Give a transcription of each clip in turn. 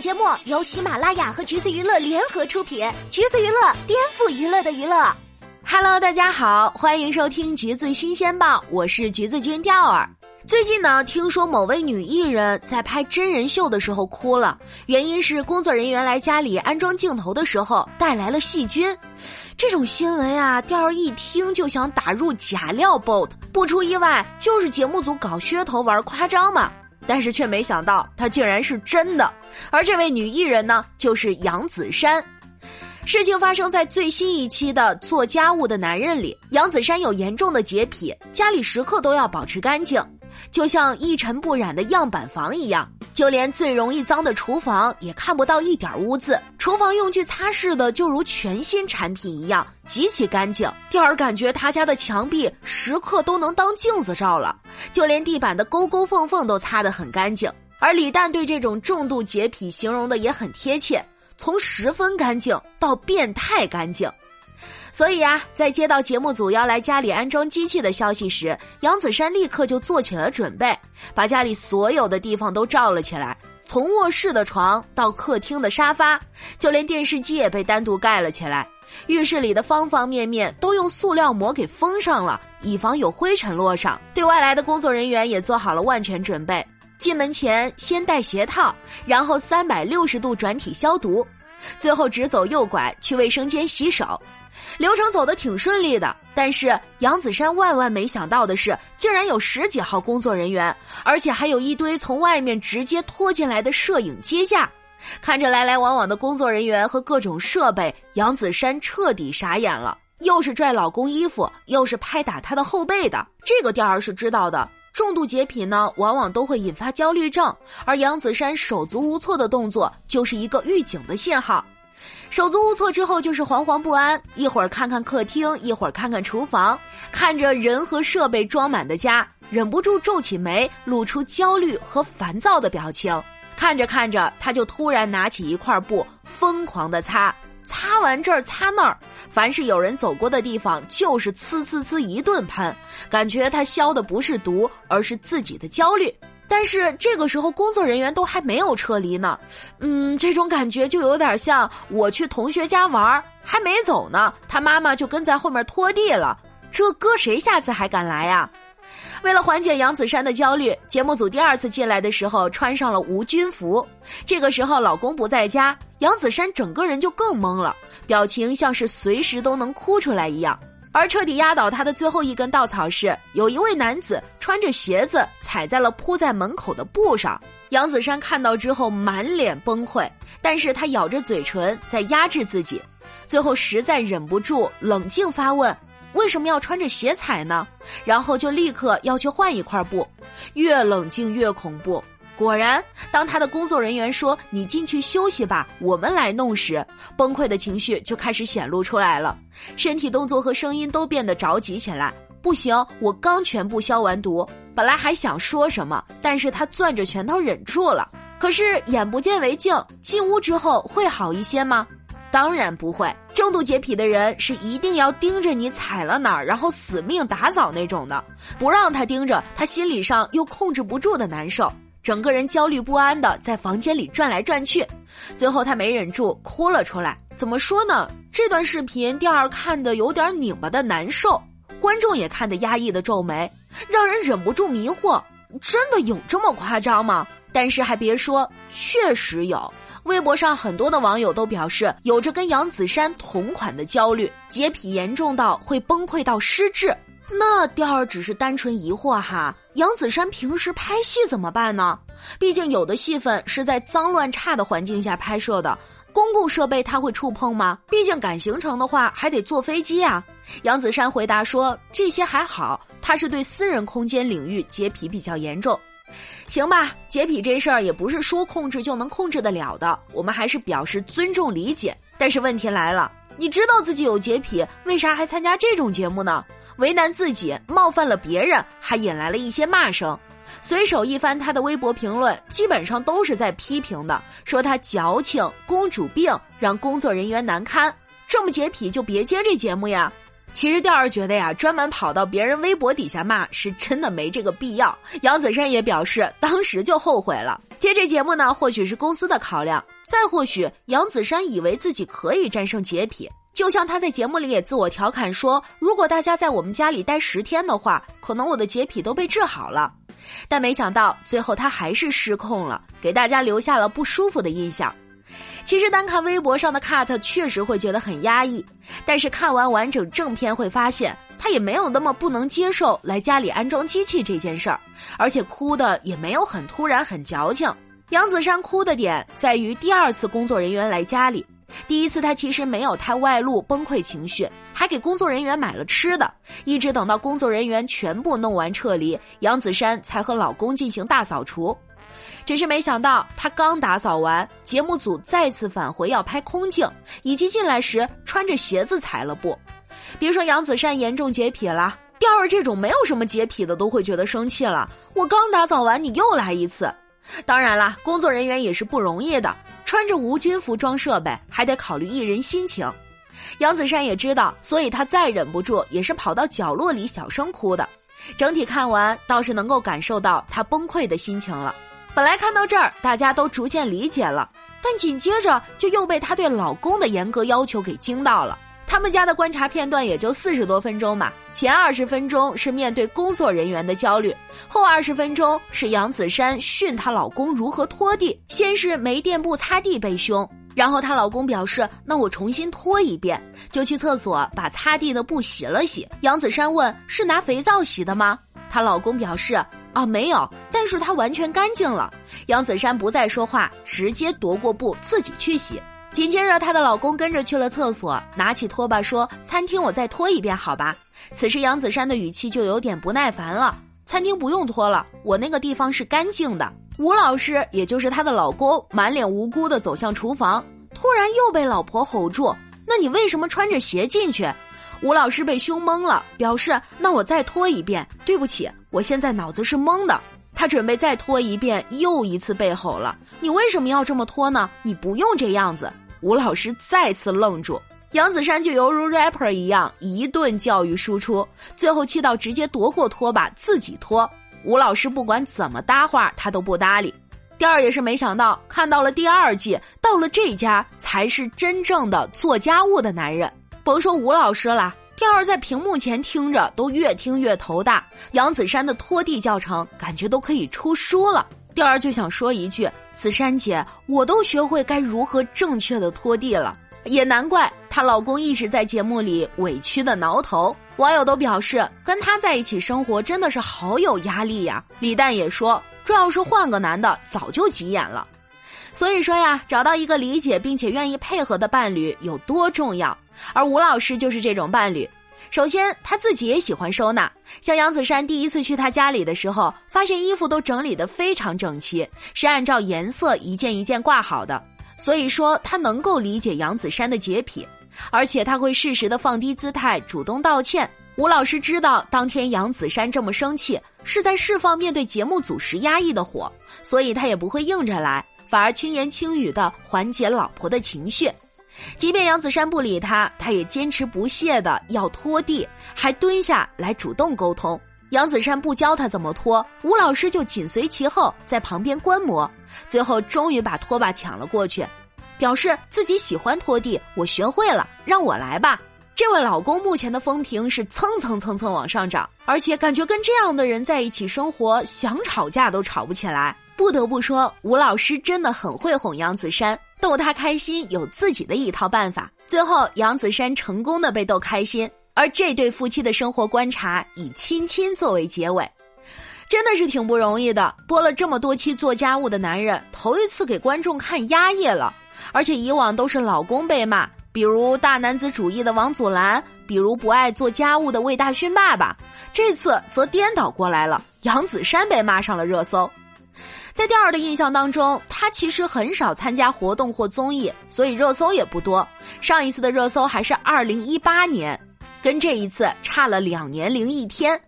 节目由喜马拉雅和橘子娱乐联合出品，橘子娱乐颠覆娱乐的娱乐。Hello，大家好，欢迎收听橘子新鲜报，我是橘子君钓儿。最近呢，听说某位女艺人在拍真人秀的时候哭了，原因是工作人员来家里安装镜头的时候带来了细菌。这种新闻啊，钓儿一听就想打入假料 bot，不出意外就是节目组搞噱头玩夸张嘛。但是却没想到，他竟然是真的。而这位女艺人呢，就是杨子姗。事情发生在最新一期的《做家务的男人》里，杨子姗有严重的洁癖，家里时刻都要保持干净，就像一尘不染的样板房一样。就连最容易脏的厨房也看不到一点污渍，厨房用具擦拭的就如全新产品一样，极其干净。第二，感觉他家的墙壁时刻都能当镜子照了，就连地板的沟沟缝缝都擦得很干净。而李诞对这种重度洁癖形容的也很贴切，从十分干净到变态干净。所以啊，在接到节目组要来家里安装机器的消息时，杨子姗立刻就做起了准备，把家里所有的地方都罩了起来，从卧室的床到客厅的沙发，就连电视机也被单独盖了起来。浴室里的方方面面都用塑料膜给封上了，以防有灰尘落上。对外来的工作人员也做好了万全准备，进门前先戴鞋套，然后三百六十度转体消毒，最后直走右拐去卫生间洗手。流程走得挺顺利的，但是杨子姗万万没想到的是，竟然有十几号工作人员，而且还有一堆从外面直接拖进来的摄影接架。看着来来往往的工作人员和各种设备，杨子姗彻底傻眼了。又是拽老公衣服，又是拍打他的后背的，这个调儿是知道的。重度洁癖呢，往往都会引发焦虑症，而杨子姗手足无措的动作就是一个预警的信号。手足无措之后就是惶惶不安，一会儿看看客厅，一会儿看看厨房，看着人和设备装满的家，忍不住皱起眉，露出焦虑和烦躁的表情。看着看着，他就突然拿起一块布，疯狂的擦，擦完这儿擦那儿，凡是有人走过的地方，就是呲呲呲一顿喷，感觉他消的不是毒，而是自己的焦虑。但是这个时候，工作人员都还没有撤离呢，嗯，这种感觉就有点像我去同学家玩，还没走呢，他妈妈就跟在后面拖地了，这搁谁下次还敢来呀？为了缓解杨子姗的焦虑，节目组第二次进来的时候穿上了无菌服。这个时候老公不在家，杨子姗整个人就更懵了，表情像是随时都能哭出来一样。而彻底压倒他的最后一根稻草是，有一位男子穿着鞋子踩在了铺在门口的布上。杨子姗看到之后满脸崩溃，但是他咬着嘴唇在压制自己，最后实在忍不住冷静发问：为什么要穿着鞋踩呢？然后就立刻要去换一块布，越冷静越恐怖。果然，当他的工作人员说“你进去休息吧，我们来弄”时，崩溃的情绪就开始显露出来了，身体动作和声音都变得着急起来。不行，我刚全部消完毒，本来还想说什么，但是他攥着拳头忍住了。可是眼不见为净，进屋之后会好一些吗？当然不会。重度洁癖的人是一定要盯着你踩了哪儿，然后死命打扫那种的，不让他盯着，他心理上又控制不住的难受。整个人焦虑不安的在房间里转来转去，最后他没忍住哭了出来。怎么说呢？这段视频第二看的有点拧巴的难受，观众也看得压抑的皱眉，让人忍不住迷惑：真的有这么夸张吗？但是还别说，确实有。微博上很多的网友都表示，有着跟杨子姗同款的焦虑，洁癖严重到会崩溃到失智。那调儿只是单纯疑惑哈，杨子姗平时拍戏怎么办呢？毕竟有的戏份是在脏乱差的环境下拍摄的，公共设备他会触碰吗？毕竟赶行程的话还得坐飞机啊。杨子姗回答说：“这些还好，他是对私人空间领域洁癖比较严重。行吧，洁癖这事儿也不是说控制就能控制得了的，我们还是表示尊重理解。但是问题来了，你知道自己有洁癖，为啥还参加这种节目呢？”为难自己，冒犯了别人，还引来了一些骂声。随手一翻他的微博评论，基本上都是在批评的，说他矫情、公主病，让工作人员难堪。这么洁癖就别接这节目呀！其实调儿觉得呀，专门跑到别人微博底下骂是真的没这个必要。杨子姗也表示，当时就后悔了。接这节目呢，或许是公司的考量，再或许杨子姗以为自己可以战胜洁癖。就像他在节目里也自我调侃说：“如果大家在我们家里待十天的话，可能我的洁癖都被治好了。”但没想到最后他还是失控了，给大家留下了不舒服的印象。其实单看微博上的 cut 确实会觉得很压抑，但是看完完整正片会发现他也没有那么不能接受来家里安装机器这件事儿，而且哭的也没有很突然很矫情。杨子姗哭的点在于第二次工作人员来家里。第一次，他其实没有太外露崩溃情绪，还给工作人员买了吃的。一直等到工作人员全部弄完撤离，杨子姗才和老公进行大扫除。只是没想到，她刚打扫完，节目组再次返回要拍空镜，以及进来时穿着鞋子踩了步。别说杨子姗严重洁癖了，调儿这种没有什么洁癖的都会觉得生气了。我刚打扫完，你又来一次。当然啦，工作人员也是不容易的。穿着无菌服装设备，还得考虑艺人心情。杨子姗也知道，所以她再忍不住，也是跑到角落里小声哭的。整体看完，倒是能够感受到她崩溃的心情了。本来看到这儿，大家都逐渐理解了，但紧接着就又被她对老公的严格要求给惊到了。他们家的观察片段也就四十多分钟嘛，前二十分钟是面对工作人员的焦虑，后二十分钟是杨子姗训她老公如何拖地。先是没垫布擦地被凶，然后她老公表示：“那我重新拖一遍。”就去厕所把擦地的布洗了洗。杨子姗问：“是拿肥皂洗的吗？”她老公表示：“啊，没有，但是它完全干净了。”杨子姗不再说话，直接夺过布自己去洗。紧接着，她的老公跟着去了厕所，拿起拖把说：“餐厅我再拖一遍，好吧？”此时，杨子珊的语气就有点不耐烦了：“餐厅不用拖了，我那个地方是干净的。”吴老师，也就是她的老公，满脸无辜的走向厨房，突然又被老婆吼住：“那你为什么穿着鞋进去？”吴老师被凶懵了，表示：“那我再拖一遍，对不起，我现在脑子是懵的。”他准备再拖一遍，又一次被吼了。你为什么要这么拖呢？你不用这样子。吴老师再次愣住，杨子姗就犹如 rapper 一样一顿教育输出，最后气到直接夺过拖把自己拖。吴老师不管怎么搭话，他都不搭理。第二也是没想到，看到了第二季，到了这家才是真正的做家务的男人。甭说吴老师了。第二在屏幕前听着，都越听越头大。杨子姗的拖地教程，感觉都可以出书了。第儿就想说一句：“子珊姐，我都学会该如何正确的拖地了。”也难怪她老公一直在节目里委屈的挠头。网友都表示，跟他在一起生活真的是好有压力呀。李诞也说，这要是换个男的，早就急眼了。所以说呀，找到一个理解并且愿意配合的伴侣有多重要。而吴老师就是这种伴侣。首先，他自己也喜欢收纳。像杨子姗第一次去他家里的时候，发现衣服都整理得非常整齐，是按照颜色一件一件挂好的。所以说，他能够理解杨子姗的洁癖，而且他会适时的放低姿态，主动道歉。吴老师知道当天杨子姗这么生气，是在释放面对节目组时压抑的火，所以他也不会硬着来，反而轻言轻语的缓解老婆的情绪。即便杨子姗不理他，他也坚持不懈的要拖地，还蹲下来主动沟通。杨子姗不教他怎么拖，吴老师就紧随其后在旁边观摩，最后终于把拖把抢了过去，表示自己喜欢拖地，我学会了，让我来吧。这位老公目前的风评是蹭蹭蹭蹭往上涨，而且感觉跟这样的人在一起生活，想吵架都吵不起来。不得不说，吴老师真的很会哄杨子姗。逗他开心有自己的一套办法，最后杨子姗成功的被逗开心，而这对夫妻的生活观察以亲亲作为结尾，真的是挺不容易的。播了这么多期做家务的男人，头一次给观众看压抑了，而且以往都是老公被骂，比如大男子主义的王祖蓝，比如不爱做家务的魏大勋爸爸，这次则颠倒过来了，杨子姗被骂上了热搜。在第二的印象当中，他其实很少参加活动或综艺，所以热搜也不多。上一次的热搜还是二零一八年，跟这一次差了两年零一天。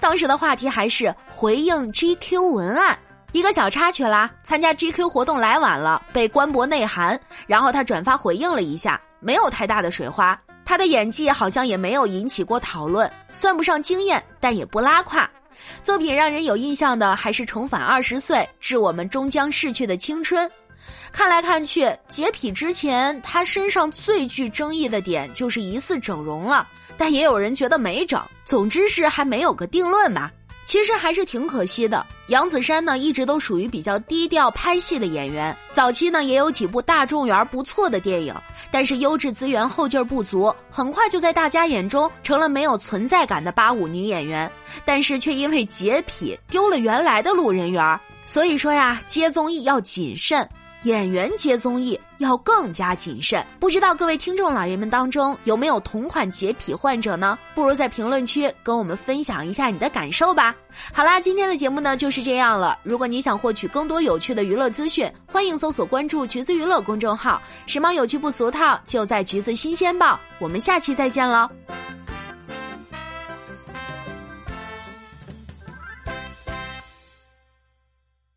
当时的话题还是回应 GQ 文案。一个小插曲啦，参加 GQ 活动来晚了，被官博内涵，然后他转发回应了一下，没有太大的水花。他的演技好像也没有引起过讨论，算不上惊艳，但也不拉胯。作品让人有印象的还是《重返二十岁》，致我们终将逝去的青春。看来看去，洁癖之前，他身上最具争议的点就是疑似整容了，但也有人觉得没整。总之是还没有个定论吧。其实还是挺可惜的。杨子姗呢，一直都属于比较低调拍戏的演员，早期呢也有几部大众缘不错的电影，但是优质资源后劲儿不足，很快就在大家眼中成了没有存在感的八五女演员。但是却因为洁癖丢了原来的路人缘，所以说呀，接综艺要谨慎。演员接综艺要更加谨慎，不知道各位听众老爷们当中有没有同款洁癖患者呢？不如在评论区跟我们分享一下你的感受吧。好啦，今天的节目呢就是这样了。如果你想获取更多有趣的娱乐资讯，欢迎搜索关注“橘子娱乐”公众号，时髦有趣不俗套，就在橘子新鲜报。我们下期再见了。